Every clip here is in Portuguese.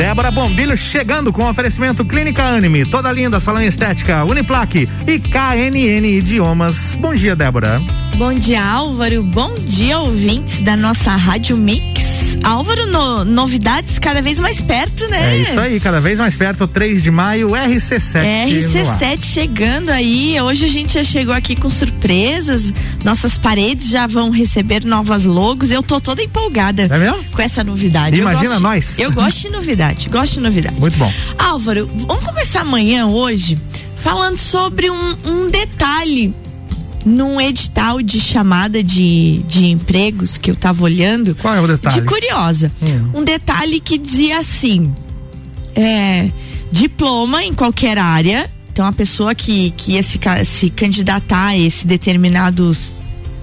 Débora Bombilho chegando com oferecimento Clínica Anime, toda linda, salão estética, Uniplaque e KNN Idiomas. Bom dia, Débora. Bom dia, Álvaro. Bom dia, ouvintes da nossa Rádio Mix. Álvaro, no, novidades cada vez mais perto, né? É isso aí, cada vez mais perto, 3 de maio, RC7. RC7 chegando aí. Hoje a gente já chegou aqui com surpresas. Nossas paredes já vão receber novas logos. Eu tô toda empolgada é mesmo? com essa novidade. Imagina eu nós. Eu gosto de novidade, gosto de novidade. Muito bom. Álvaro, vamos começar amanhã, hoje, falando sobre um, um detalhe num edital de chamada de, de empregos que eu tava olhando. Qual é o detalhe? De curiosa. Hum. Um detalhe que dizia assim: é, diploma em qualquer área. Então, a pessoa que, que ia se, se candidatar a esse determinado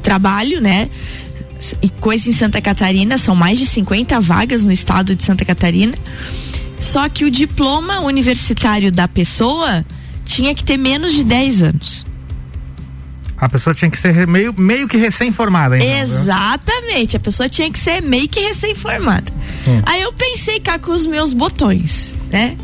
trabalho, né? E coisa em Santa Catarina, são mais de 50 vagas no estado de Santa Catarina. Só que o diploma universitário da pessoa tinha que ter menos de 10 anos. A pessoa tinha que ser meio, meio que recém-formada. Então, Exatamente, viu? a pessoa tinha que ser meio que recém-formada. Hum. Aí eu pensei cá com os meus botões, né?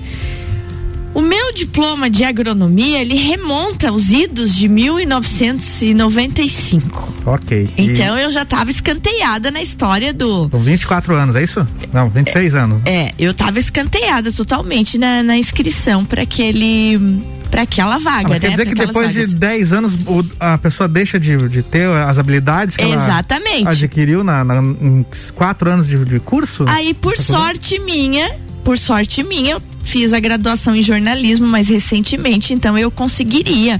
O meu diploma de agronomia, ele remonta aos idos de 1995. Ok. Então e... eu já estava escanteada na história do. Com 24 anos, é isso? Não, 26 é, anos. É, eu estava escanteada totalmente na, na inscrição para aquele para aquela vaga, ah, né? Quer dizer que depois vagas. de 10 anos o, a pessoa deixa de, de ter as habilidades que Exatamente. ela adquiriu na, na, em quatro anos de, de curso? Aí, por sorte minha, por sorte minha, eu fiz a graduação em jornalismo mais recentemente, então eu conseguiria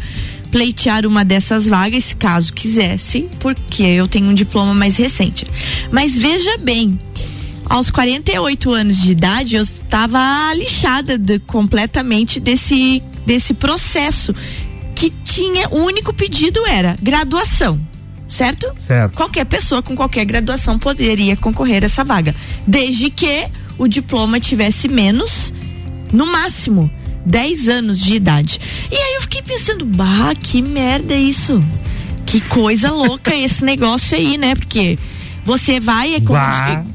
pleitear uma dessas vagas caso quisesse, porque eu tenho um diploma mais recente. Mas veja bem, aos 48 anos de idade, eu estava lixada de, completamente desse desse processo que tinha o único pedido era graduação. Certo? Certo. Qualquer pessoa com qualquer graduação poderia concorrer a essa vaga, desde que o diploma tivesse menos, no máximo, 10 anos de idade. E aí eu fiquei pensando, bah, que merda é isso? Que coisa louca esse negócio aí, né? Porque você vai, é como,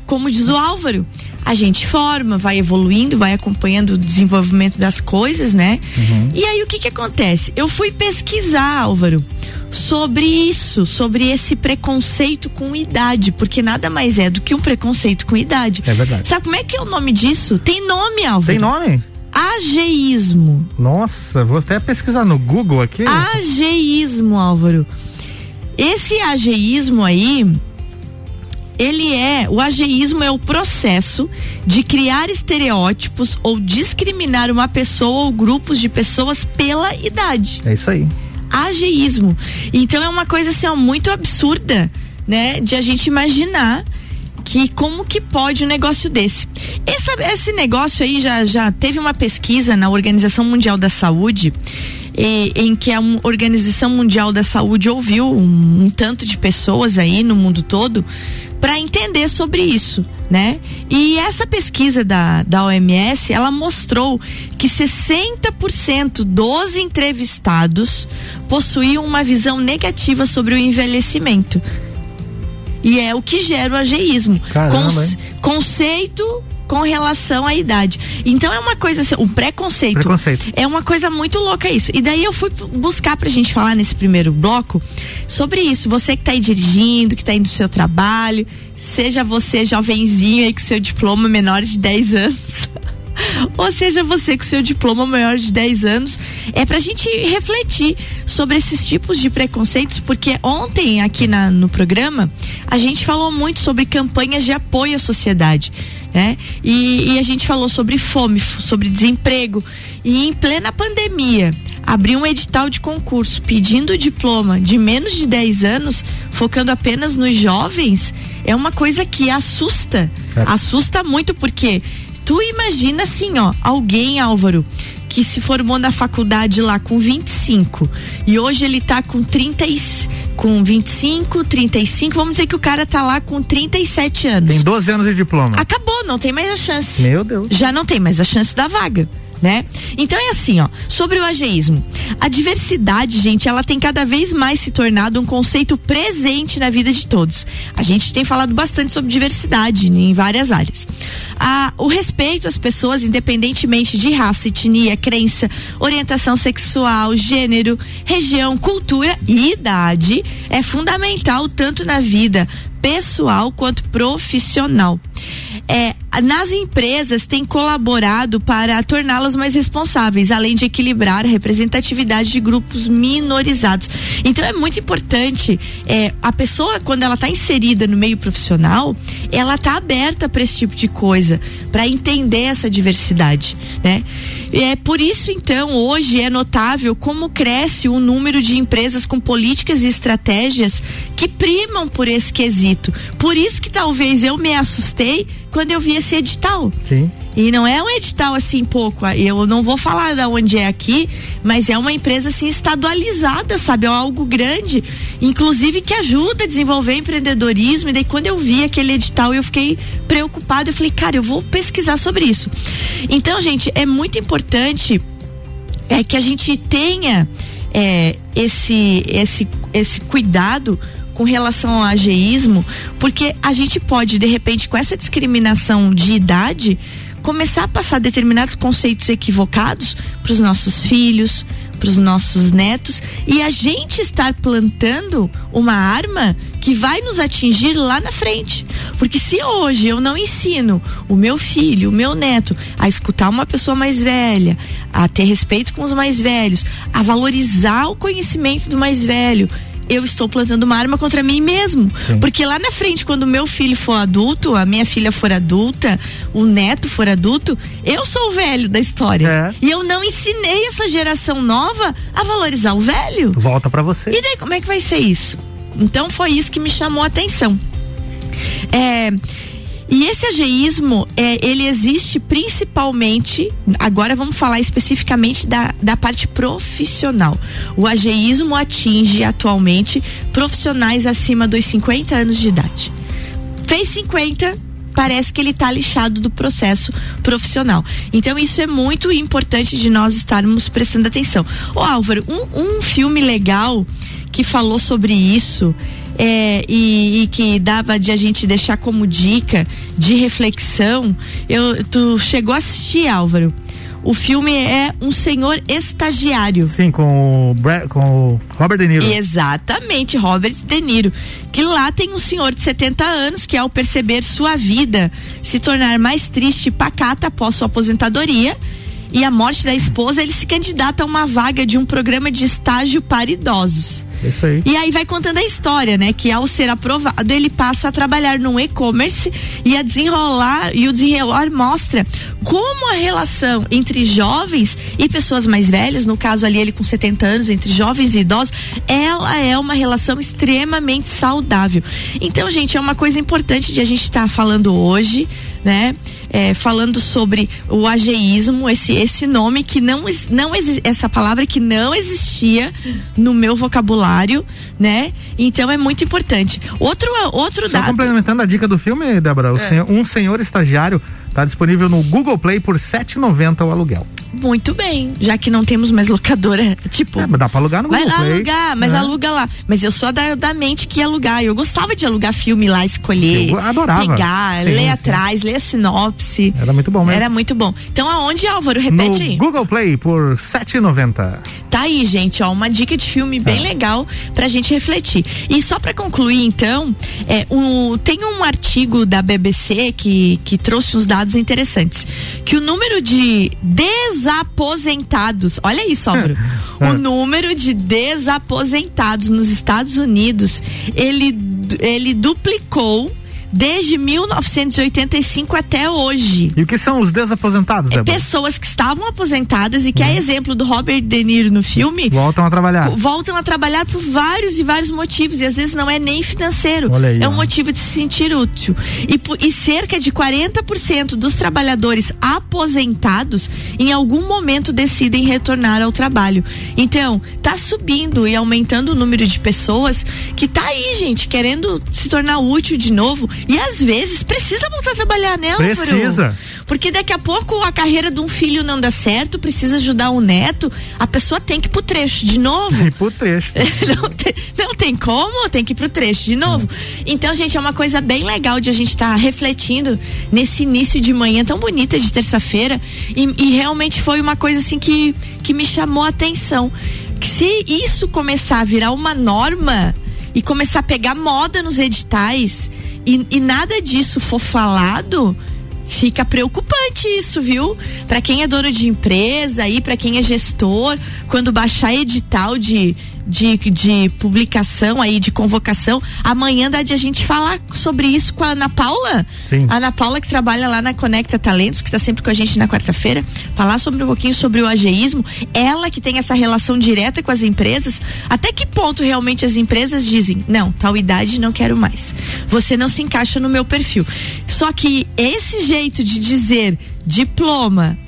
como diz o Álvaro, a gente forma, vai evoluindo, vai acompanhando o desenvolvimento das coisas, né? Uhum. E aí o que que acontece? Eu fui pesquisar, Álvaro, sobre isso, sobre esse preconceito com idade, porque nada mais é do que um preconceito com idade. É verdade. Sabe como é que é o nome disso? Tem nome, Álvaro. Tem nome? Ageísmo. Nossa, vou até pesquisar no Google aqui. Ageísmo, Álvaro. Esse ageísmo aí, ele é, o ageísmo é o processo de criar estereótipos ou discriminar uma pessoa ou grupos de pessoas pela idade. É isso aí. Ageísmo. Então é uma coisa assim, ó, muito absurda, né, de a gente imaginar que como que pode um negócio desse. Esse, esse negócio aí já, já teve uma pesquisa na Organização Mundial da Saúde em que a Organização Mundial da Saúde ouviu um, um tanto de pessoas aí no mundo todo para entender sobre isso, né? E essa pesquisa da, da OMS, ela mostrou que 60% dos entrevistados possuíam uma visão negativa sobre o envelhecimento. E é o que gera o ageísmo. Caramba, Conce conceito com relação à idade. Então é uma coisa assim, um preconceito. Preconceito. É uma coisa muito louca isso. E daí eu fui buscar pra gente falar nesse primeiro bloco sobre isso. Você que tá aí dirigindo, que tá indo do seu trabalho, seja você jovenzinho aí com seu diploma menor de 10 anos. ou seja você com seu diploma maior de 10 anos, é pra gente refletir sobre esses tipos de preconceitos, porque ontem aqui na, no programa a gente falou muito sobre campanhas de apoio à sociedade. Né? E, e a gente falou sobre fome, sobre desemprego. E em plena pandemia, abrir um edital de concurso pedindo diploma de menos de 10 anos, focando apenas nos jovens, é uma coisa que assusta. É. Assusta muito, porque Tu imagina assim, ó, alguém, Álvaro, que se formou na faculdade lá com 25 e hoje ele tá com 30 com 25, 35, vamos dizer que o cara tá lá com 37 anos. Tem 12 anos de diploma. Acabou, não tem mais a chance. Meu Deus. Já não tem mais a chance da vaga. né? Então é assim, ó, sobre o ageísmo. A diversidade, gente, ela tem cada vez mais se tornado um conceito presente na vida de todos. A gente tem falado bastante sobre diversidade em várias áreas. A, o respeito às pessoas, independentemente de raça, etnia, crença, orientação sexual, gênero, região, cultura e idade, é fundamental tanto na vida pessoal quanto profissional. É, nas empresas tem colaborado para torná-las mais responsáveis, além de equilibrar a representatividade de grupos minorizados. Então é muito importante é, a pessoa quando ela está inserida no meio profissional, ela está aberta para esse tipo de coisa, para entender essa diversidade, né? É por isso então hoje é notável como cresce o número de empresas com políticas e estratégias que primam por esse quesito. Por isso que talvez eu me assustei quando eu vi esse edital. Sim. E não é um edital assim pouco, eu não vou falar da onde é aqui, mas é uma empresa assim estadualizada, sabe? É algo grande, inclusive que ajuda a desenvolver empreendedorismo. E daí quando eu vi aquele edital, eu fiquei preocupado, eu falei, cara, eu vou pesquisar sobre isso. Então, gente, é muito importante é que a gente tenha é, esse esse esse cuidado com relação ao ageísmo, porque a gente pode, de repente, com essa discriminação de idade, começar a passar determinados conceitos equivocados para os nossos filhos, para os nossos netos e a gente estar plantando uma arma que vai nos atingir lá na frente. Porque se hoje eu não ensino o meu filho, o meu neto a escutar uma pessoa mais velha, a ter respeito com os mais velhos, a valorizar o conhecimento do mais velho, eu estou plantando uma arma contra mim mesmo. Sim. Porque lá na frente, quando o meu filho for adulto, a minha filha for adulta, o neto for adulto, eu sou o velho da história. É. E eu não ensinei essa geração nova a valorizar o velho. Volta para você. E daí, como é que vai ser isso? Então foi isso que me chamou a atenção. É, e esse ageísmo, é, ele existe principalmente, agora vamos falar especificamente da, da parte profissional. O ageísmo atinge atualmente profissionais acima dos 50 anos de idade. Fez 50, parece que ele está lixado do processo profissional. Então isso é muito importante de nós estarmos prestando atenção. Ô Álvaro, um, um filme legal que falou sobre isso é, e, e, que dava de a gente deixar como dica de reflexão. Eu, tu chegou a assistir, Álvaro? O filme é Um Senhor Estagiário. Sim, com o, com o Robert De Niro. Exatamente, Robert De Niro. Que lá tem um senhor de 70 anos que, ao perceber sua vida se tornar mais triste e pacata após sua aposentadoria, e a morte da esposa, ele se candidata a uma vaga de um programa de estágio para idosos. Isso aí. E aí vai contando a história, né? Que ao ser aprovado, ele passa a trabalhar no e-commerce e a desenrolar, e o desenrolar mostra como a relação entre jovens e pessoas mais velhas, no caso ali ele com 70 anos, entre jovens e idosos, ela é uma relação extremamente saudável. Então, gente, é uma coisa importante de a gente estar tá falando hoje, né? É, falando sobre o ageísmo, esse, esse nome que não, não essa palavra que não existia no meu vocabulário, né? Então é muito importante. Outro, outro Só dado. complementando a dica do filme, Débora, é. um senhor estagiário Está disponível no Google Play por R$ 7,90 o aluguel. Muito bem, já que não temos mais locadora, tipo. É, mas dá pra alugar no Vai Google lá Play, alugar, mas né? aluga lá. Mas eu sou da, da mente que ia alugar. Eu gostava de alugar filme lá, escolher. Eu adorava. Pegar, sim, ler sim. atrás, ler a sinopse. Era muito bom mesmo. Era muito bom. Então aonde, Álvaro? Repete no aí. Google Play por R$ 7,90. Tá aí, gente, ó, uma dica de filme bem é. legal pra gente refletir. E só pra concluir, então, é, um, tem um artigo da BBC que, que trouxe uns dados interessantes. Que o número de desaposentados, olha isso, Álvaro. o número de desaposentados nos Estados Unidos, ele, ele duplicou desde 1985 até hoje. E o que são os desaposentados? É pessoas que estavam aposentadas e que, uhum. a exemplo do Robert De Niro no filme, voltam a trabalhar. Voltam a trabalhar por vários e vários motivos. E às vezes não é nem financeiro. Aí, é um motivo de se sentir útil. E, e cerca de 40% dos trabalhadores aposentados em algum momento decidem retornar ao trabalho. Então, tá subindo e aumentando o número de pessoas que tá aí, gente, querendo se tornar útil de novo E às vezes precisa voltar a trabalhar, né, Álvaro? Precisa. Porque daqui a pouco a carreira de um filho não dá certo, precisa ajudar um neto, a pessoa tem que ir pro trecho de novo. Tem pro trecho. não, tem, não tem como, tem que ir pro trecho de novo. Então, gente, é uma coisa bem legal de a gente estar tá refletindo nesse início de manhã tão bonita de terça-feira. E, e realmente foi uma coisa assim que, que me chamou a atenção. Que se isso começar a virar uma norma e começar a pegar moda nos editais e, e nada disso for falado, fica preocupante isso, viu? Para quem é dono de empresa aí, para quem é gestor, quando baixar edital de de, de publicação aí, de convocação. Amanhã dá de a gente falar sobre isso com a Ana Paula. Sim. A Ana Paula que trabalha lá na Conecta Talentos, que está sempre com a gente na quarta-feira, falar sobre um pouquinho sobre o ageísmo. Ela que tem essa relação direta com as empresas. Até que ponto realmente as empresas dizem, não, tal idade não quero mais. Você não se encaixa no meu perfil. Só que esse jeito de dizer diploma,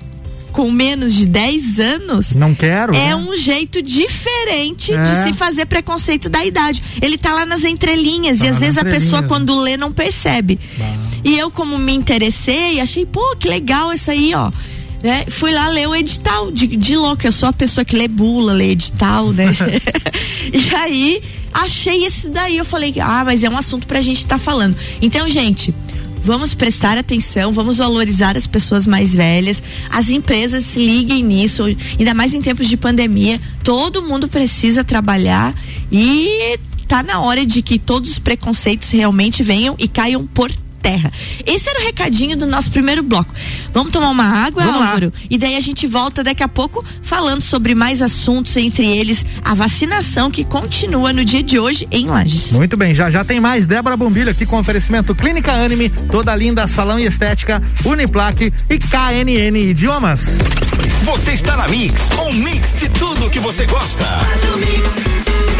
com menos de 10 anos. Não quero. É né? um jeito diferente é. de se fazer preconceito da idade. Ele tá lá nas entrelinhas tá e às vezes a pessoa quando lê não percebe. Bah. E eu como me interessei, achei, pô, que legal isso aí, ó. Né? Fui lá ler o edital de, de louco. Eu sou a pessoa que lê bula, lê edital, né? e aí achei isso daí. Eu falei, ah, mas é um assunto pra gente estar tá falando. Então, gente, Vamos prestar atenção, vamos valorizar as pessoas mais velhas. As empresas se liguem nisso, ainda mais em tempos de pandemia. Todo mundo precisa trabalhar e tá na hora de que todos os preconceitos realmente venham e caiam por terra. Esse era o recadinho do nosso primeiro bloco. Vamos tomar uma água, Vamos Álvaro? Lá. E daí a gente volta daqui a pouco falando sobre mais assuntos, entre eles a vacinação que continua no dia de hoje em Lages. Muito bem, já já tem mais. Débora Bombilho aqui com oferecimento Clínica Anime, toda linda, salão e estética, Uniplaque e KNN Idiomas. Você está na Mix, um mix de tudo que você gosta. Faz o mix.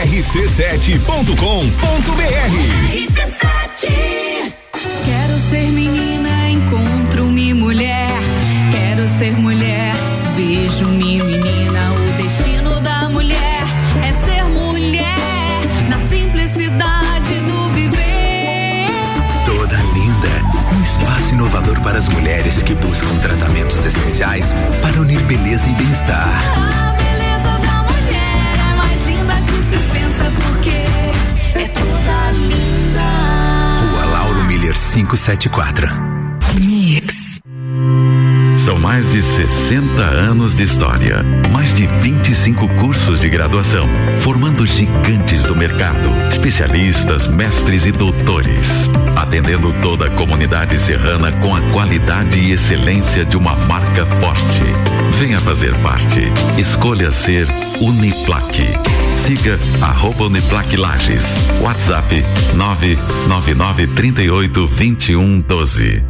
rc7.com.br. Quero ser menina, encontro-me mulher. Quero ser mulher, vejo-me menina. O destino da mulher é ser mulher, na simplicidade do viver. Toda linda, um espaço inovador para as mulheres que buscam tratamentos essenciais para unir beleza e bem-estar. 574. Mix. São mais de 60 anos de história, mais de 25 cursos de graduação, formando gigantes do mercado, especialistas, mestres e doutores, atendendo toda a comunidade serrana com a qualidade e excelência de uma marca forte. Venha fazer parte. Escolha ser Uniplaque. Siga arroba Uniplaque Lages. WhatsApp 999 38 21 12.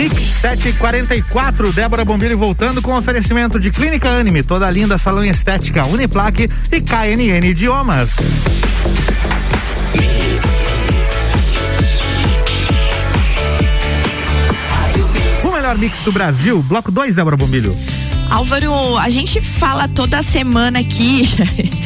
Mix 744, Débora Bombilho voltando com oferecimento de Clínica Anime, toda linda salão estética, Uniplaque e KNN Idiomas. O melhor mix do Brasil, bloco 2, Débora Bombilho. Álvaro, a gente fala toda semana aqui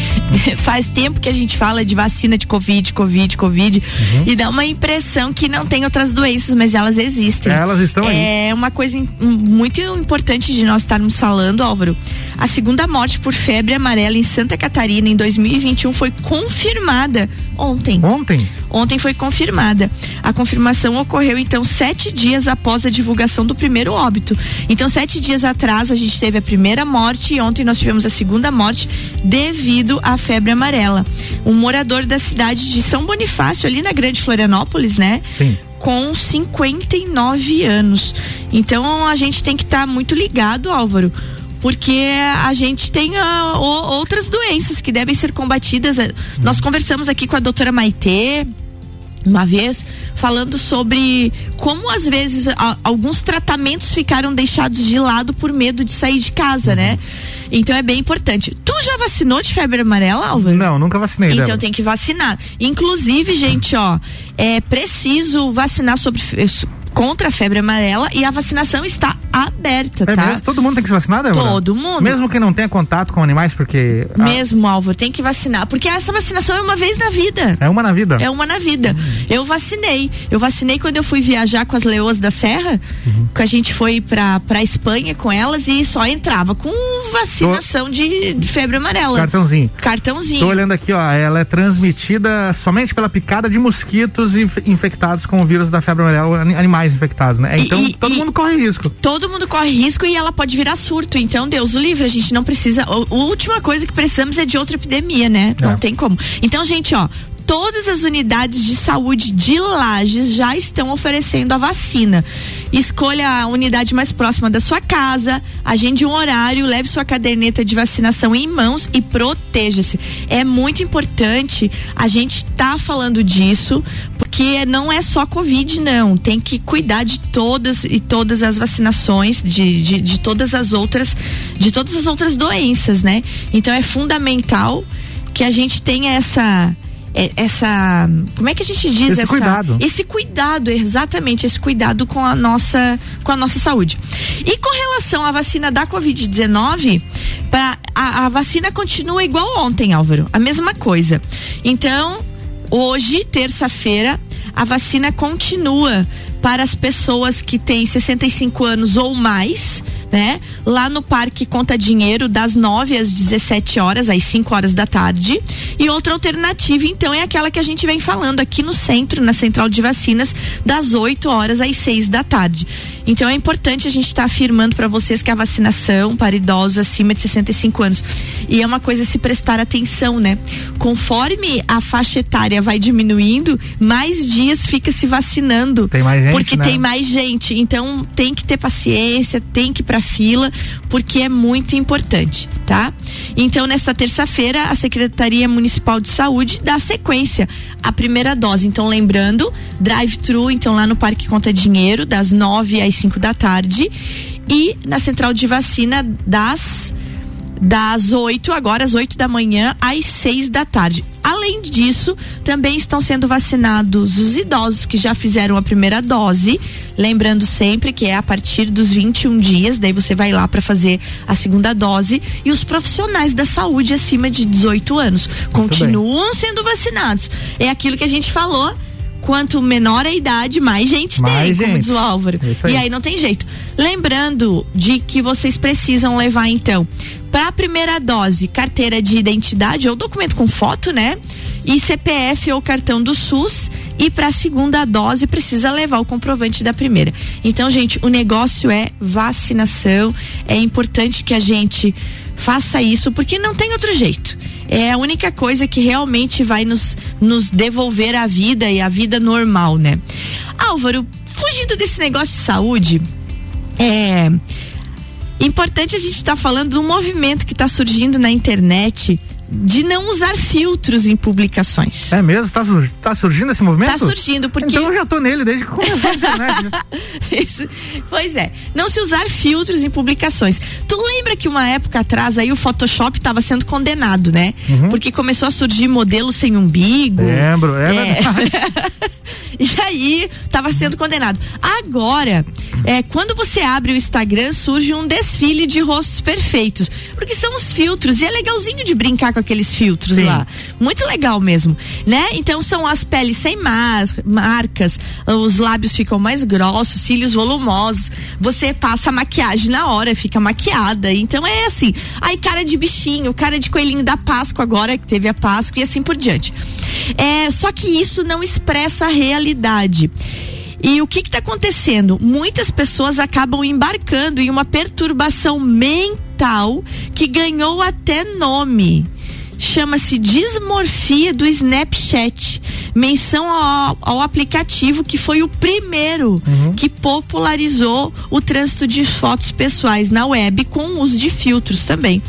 faz tempo que a gente fala de vacina de Covid, Covid, Covid, uhum. e dá uma impressão que não tem outras doenças, mas elas existem. Elas estão aí. É uma coisa muito importante de nós estarmos falando, Álvaro. A segunda morte por febre amarela em Santa Catarina em 2021 foi confirmada ontem. Ontem? Ontem foi confirmada. A confirmação ocorreu então sete dias após a divulgação do primeiro óbito. Então, sete dias atrás a gente teve a primeira morte e ontem nós tivemos a segunda morte devido à febre amarela. Um morador da cidade de São Bonifácio, ali na Grande Florianópolis, né? Sim com 59 anos. Então a gente tem que estar tá muito ligado, Álvaro, porque a gente tem uh, outras doenças que devem ser combatidas. Nós conversamos aqui com a doutora Maitê, uma vez falando sobre como às vezes a, alguns tratamentos ficaram deixados de lado por medo de sair de casa, né? Então é bem importante. Tu já vacinou de febre amarela, Álvaro? Não, nunca vacinei. Então dela. tem que vacinar. Inclusive, gente, ó, é preciso vacinar sobre contra a febre amarela e a vacinação está aberta, é tá? Mesmo? Todo mundo tem que se vacinar, Débora? Todo mundo. Mesmo que não tenha contato com animais, porque... A... Mesmo, Álvaro, tem que vacinar, porque essa vacinação é uma vez na vida. É uma na vida? É uma na vida. Eu vacinei. Eu vacinei quando eu fui viajar com as leoas da serra, uhum. que a gente foi pra, pra Espanha com elas e só entrava com vacinação Tô... de, de, febre amarela. Cartãozinho. Cartãozinho. Tô olhando aqui, ó, ela é transmitida somente pela picada de mosquitos infectados com o vírus da febre amarela, animais mais infectados, né? Então e, todo e, mundo corre risco. Todo mundo corre risco e ela pode virar surto. Então, Deus o livre, a gente não precisa. A, última coisa que precisamos é de outra epidemia, né? É. Não tem como. Então, gente, ó, todas as unidades de saúde de Lages já estão oferecendo a vacina. Escolha a unidade mais próxima da sua casa, agende um horário, leve sua caderneta de vacinação em mãos e proteja-se. É muito importante a gente estar tá falando disso, porque não é só Covid, não. Tem que cuidar de todas e todas as vacinações, de, de, de todas as outras, de todas as outras doenças, né? Então é fundamental que a gente tenha essa essa. Como é que a gente diz esse essa, cuidado? Esse cuidado, exatamente, esse cuidado com a nossa, com a nossa saúde. E com relação à vacina da Covid-19, a, a vacina continua igual ontem, Álvaro. A mesma coisa. Então, hoje, terça-feira, a vacina continua para as pessoas que têm 65 anos ou mais, né? Lá no Parque Conta Dinheiro, das 9 às 17 horas, às 5 horas da tarde. E outra alternativa, então, é aquela que a gente vem falando aqui no centro, na central de vacinas, das 8 horas às 6 da tarde. Então é importante a gente estar tá afirmando para vocês que a vacinação para idosos acima de 65 anos. E é uma coisa se prestar atenção, né? Conforme a faixa etária vai diminuindo, mais dias fica se vacinando. Tem mais gente porque né? tem mais gente. Então tem que ter paciência, tem que ir pra fila, porque é muito importante, tá? Então, nesta terça-feira, a Secretaria Municipal de Saúde dá sequência à primeira dose. Então, lembrando, drive-thru, então lá no Parque Conta Dinheiro, das 9 às 5 da tarde. E na central de vacina das das 8, agora às 8 da manhã, às 6 da tarde. Além disso, também estão sendo vacinados os idosos que já fizeram a primeira dose. Lembrando sempre que é a partir dos 21 dias, daí você vai lá para fazer a segunda dose. E os profissionais da saúde acima de 18 anos continuam sendo vacinados. É aquilo que a gente falou quanto menor a idade, mais gente mais tem, gente. como diz o Álvaro. Aí. E aí não tem jeito. Lembrando de que vocês precisam levar então para a primeira dose, carteira de identidade ou documento com foto, né? E CPF ou cartão do SUS. E para a segunda dose, precisa levar o comprovante da primeira. Então, gente, o negócio é vacinação. É importante que a gente faça isso, porque não tem outro jeito. É a única coisa que realmente vai nos, nos devolver a vida e a vida normal, né? Álvaro, fugindo desse negócio de saúde, é Importante a gente estar tá falando do movimento que está surgindo na internet de não usar filtros em publicações. É mesmo? Tá, tá surgindo esse movimento? Tá surgindo, porque. Então eu já tô nele desde que começou a internet. Isso. Pois é. Não se usar filtros em publicações. Tu lembra que uma época atrás aí o Photoshop estava sendo condenado, né? Uhum. Porque começou a surgir modelo sem umbigo. Lembro, é, é. E aí, tava sendo condenado. Agora, é, quando você abre o Instagram, surge um desfile de rostos perfeitos. Porque são os filtros. E é legalzinho de brincar com aqueles filtros Sim. lá. Muito legal mesmo, né? Então são as peles sem mas- marcas, os lábios ficam mais grossos, cílios volumosos. Você passa a maquiagem na hora, fica maquiada. Então é assim. Aí cara de bichinho, cara de coelhinho da Páscoa agora que teve a Páscoa e assim por diante. É, só que isso não expressa a realidade. E o que está acontecendo? Muitas pessoas acabam embarcando em uma perturbação mental que ganhou até nome. Chama-se dismorfia do Snapchat. Menção ao, ao aplicativo que foi o primeiro que popularizou o trânsito de fotos pessoais na web com o uso de filtros também.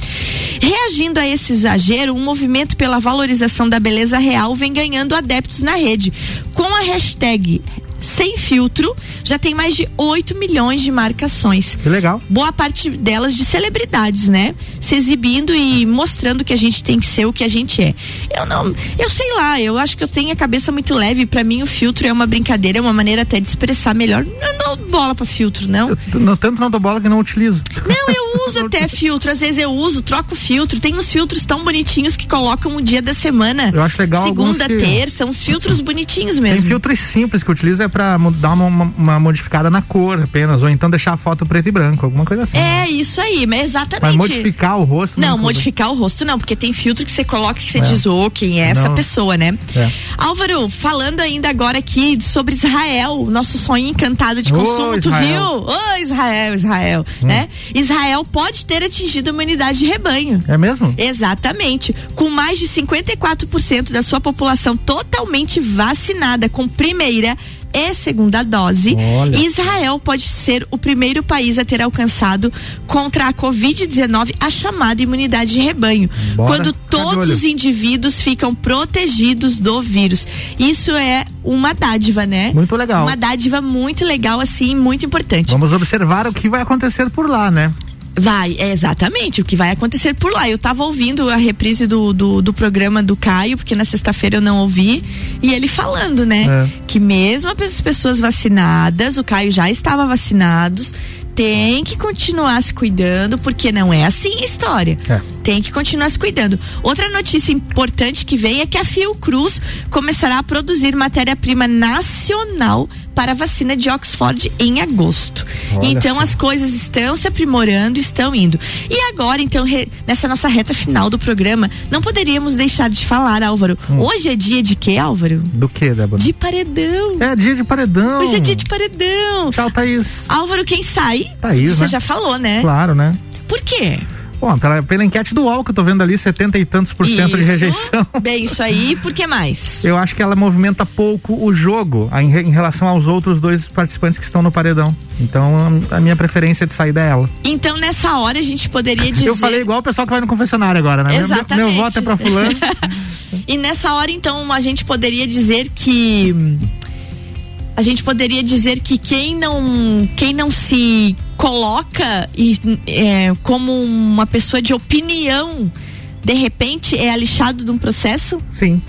Reagindo a esse exagero, um movimento pela valorização da beleza real vem ganhando adeptos na rede. Com a hashtag sem filtro, já tem mais de 8 milhões de marcações. Que legal. Boa parte delas de celebridades, né? Se exibindo e mostrando que a gente tem que ser o que a gente é. Eu não, eu sei lá, eu acho que eu tenho a cabeça muito leve. Pra mim, o filtro é uma brincadeira, é uma maneira até de expressar melhor. Eu não dou bola pra filtro, não. Eu, não, tanto não dou bola que não utilizo. Não, eu uso até filtro. Às vezes eu uso, troco filtro. Tem uns filtros tão bonitinhos que colocam o dia da semana. Eu acho legal Segunda, que- terça, uns filtros bonitinhos Tem mesmo. filtros simples que eu utilizo é mo- dar uma, uma- uma modificada na cor apenas, ou então deixar a foto preto e branco, alguma coisa assim. É isso aí, mas exatamente. Mas modificar o rosto Não, não modificar o rosto não, porque tem filtro que você coloca que você É. diz, ô, quem é essa Não. pessoa, né? É. Álvaro, falando ainda agora aqui sobre Israel, nosso sonho encantado de consumo, tu Israel. viu? Ô, Israel, Israel, Hum. né? Israel pode ter atingido a imunidade de rebanho. É mesmo? Exatamente. Com mais de 54% da sua população totalmente vacinada com primeira e segunda dose, Olha. Israel pode ser o primeiro país a ter alcançado contra a Covid-19 a chamada imunidade de rebanho. Bora Quando todos os indivíduos ficam protegidos do vírus. Isso é uma dádiva, né? Muito legal. Uma dádiva muito legal, assim, muito importante. Vamos observar o que vai acontecer por lá, né? Vai, é exatamente o que vai acontecer por lá. Eu tava ouvindo a reprise do, do, do programa do Caio, porque na sexta-feira eu não ouvi, e ele falando, né? É. Que mesmo as pessoas vacinadas, o Caio já estava vacinados, tem que continuar se cuidando, porque não é assim a história. É. Tem que continuar se cuidando. Outra notícia importante que vem é que a Fiocruz começará a produzir matéria-prima nacional para a vacina de Oxford em agosto. Olha então as coisas estão se aprimorando, estão indo. E agora, então, re- nessa nossa reta final do programa, não poderíamos deixar de falar, Álvaro. Hum. Hoje é dia de quê, Álvaro? Do que, Débora? De paredão. É dia de paredão. Hoje é dia de paredão. Tchau, Thaís. Álvaro, quem sai? Thaís, Você né? já falou, né? Claro, né? Por quê? Bom, pela, pela enquete do UOL que eu tô vendo ali, 70 e tantos por cento de rejeição. Bem, isso aí, por que mais? Eu acho que ela movimenta pouco o jogo em, em relação aos outros dois participantes que estão no paredão. Então, a, minha preferência de saída é ela. Então, nessa hora, a gente poderia dizer. Eu falei igual o pessoal que vai no confessionário agora, né? Meu- Meu, Exatamente. meu voto é pra fulano. E nessa hora, então, a gente poderia dizer que. A gente poderia dizer que quem não, quem não se coloca e, é, como uma pessoa de opinião, de repente é alixado de um processo? Sim.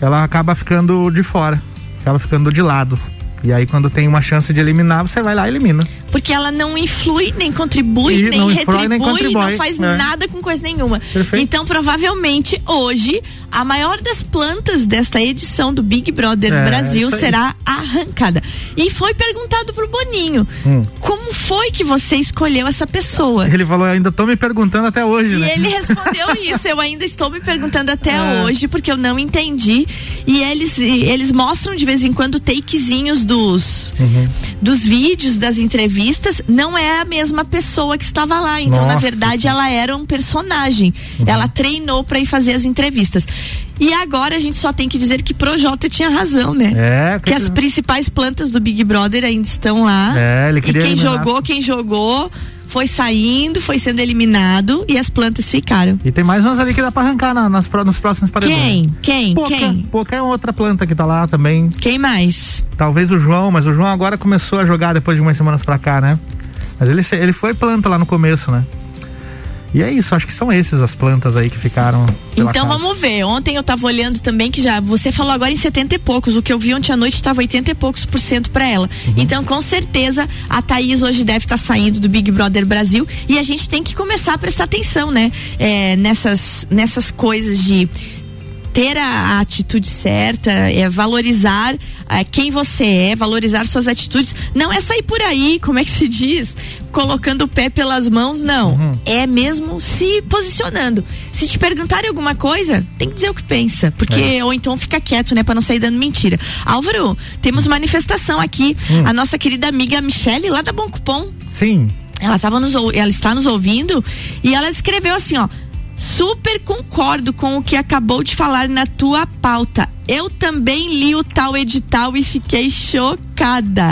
Ela acaba ficando de fora. Acaba ficando de lado. E aí, quando tem uma chance de eliminar, você vai lá e elimina. Porque ela não influi, nem contribui, E nem não influi, retribui, nem contribui, não faz é. nada com coisa nenhuma. Perfeito. Então, provavelmente, hoje, a maior das plantas desta edição do Big Brother É, Brasil será arrancada. E foi perguntado pro Boninho: Hum. como foi que você escolheu essa pessoa? Ele falou, ainda tô me perguntando até hoje, E né? ele respondeu isso. Eu ainda estou me perguntando até É. hoje, porque eu não entendi. E eles, eles mostram de vez em quando takezinhos dos, Uhum. dos vídeos, das entrevistas. Não é a mesma pessoa que estava lá. Então, na Nossa. verdade, ela era um personagem. Ela treinou para ir fazer as entrevistas. E agora a gente só tem que dizer que Projota tinha razão, né? É, Que as principais plantas do Big Brother ainda estão lá. É, ele e queria quem eliminar. jogou, quem jogou, foi saindo, foi sendo eliminado e as plantas ficaram. E tem mais umas ali que dá pra arrancar na- nas, nos próximos paredões. Quem? Quem? Poca, Quem? Poca é outra planta que tá lá também. Quem mais? Talvez o João, mas o João agora começou a jogar depois de umas semanas pra cá, né? Mas ele, ele foi planta lá no começo, né? E é isso, acho que são esses as plantas aí que ficaram. Então casa. vamos ver. Ontem eu tava olhando também que já. Você falou agora em 70 e poucos. O que eu vi ontem à noite estava 80 e poucos por cento para ela. Uhum. Então, com certeza, a Thaís hoje deve estar tá saindo do Big Brother Brasil. E a gente tem que começar a prestar atenção, né? É, nessas, nessas coisas de ter a, a, atitude certa, é valorizar é, quem você é, valorizar suas atitudes. Não é sair por aí, como é que se diz? Colocando o pé pelas mãos, não. Uhum. É mesmo se posicionando. Se te perguntarem alguma coisa, tem que dizer o que pensa. Porque, é. ou então fica quieto, né? Pra não sair dando mentira. Álvaro, temos manifestação aqui. Hum. A nossa querida amiga Michele, lá da Bom Cupom. Sim. Ela, tava nos, ela está nos ouvindo e ela escreveu assim, ó super concordo com o que acabou de falar na tua pauta. Eu também li o tal edital e fiquei chocada.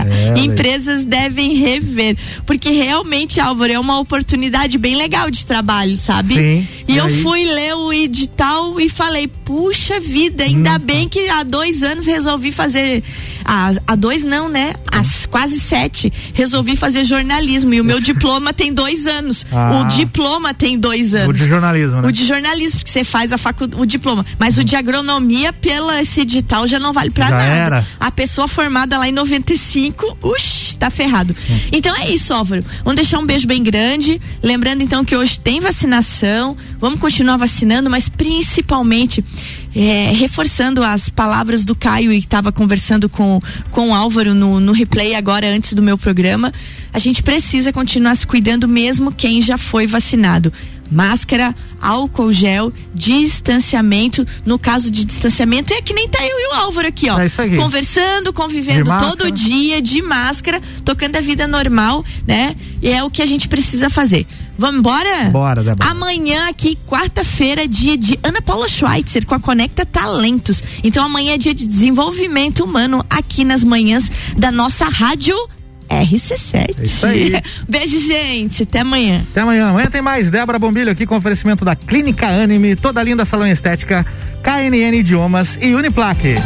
É, Empresas devem rever. Porque realmente, Álvaro, é uma oportunidade bem legal de trabalho, sabe? Sim. E, e eu fui ler o edital e falei, puxa vida, ainda hum. bem que há dois anos resolvi fazer. Há, há dois não, né? Há quase sete. Resolvi fazer jornalismo. E o meu diploma tem dois anos. Ah. O diploma tem dois anos. O de jornalismo, né? O de jornalismo, porque você faz a facu... o diploma. Mas hum. o de agronomia, pela esse edital já não vale para nada. Era. A pessoa formada lá em 95, uxi, tá ferrado. Então é isso, Álvaro. Vamos deixar um beijo bem grande. Lembrando então que hoje tem vacinação. Vamos continuar vacinando, mas principalmente é, reforçando as palavras do Caio e estava conversando com, com o Álvaro no, no replay agora antes do meu programa. A gente precisa continuar se cuidando mesmo quem já foi vacinado máscara, álcool gel, distanciamento. No caso de distanciamento, é que nem tá eu e o Álvaro aqui, ó. É conversando, convivendo todo dia, de máscara, tocando a vida normal, né? E é o que a gente precisa fazer. Vamos embora? Bora, Débora. Amanhã aqui, quarta-feira, dia de Ana Paula Schweitzer com a Conecta Talentos. Então amanhã é dia de desenvolvimento humano aqui nas manhãs da nossa rádio RC7. É isso aí. Beijo, gente. Até amanhã. Até amanhã. Amanhã tem mais. Débora Bombilho aqui com oferecimento da Clínica Anime, toda linda salão estética, KNN Idiomas e Uniplaque.